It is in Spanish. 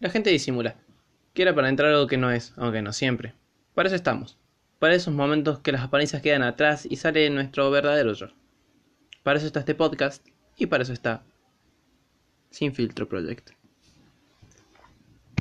La gente disimula. Quiere entrar algo que no es, aunque no siempre. Para eso estamos. Para esos momentos que las apariencias quedan atrás y sale nuestro verdadero yo. Para eso está este podcast y para eso está Sin Filtro Project.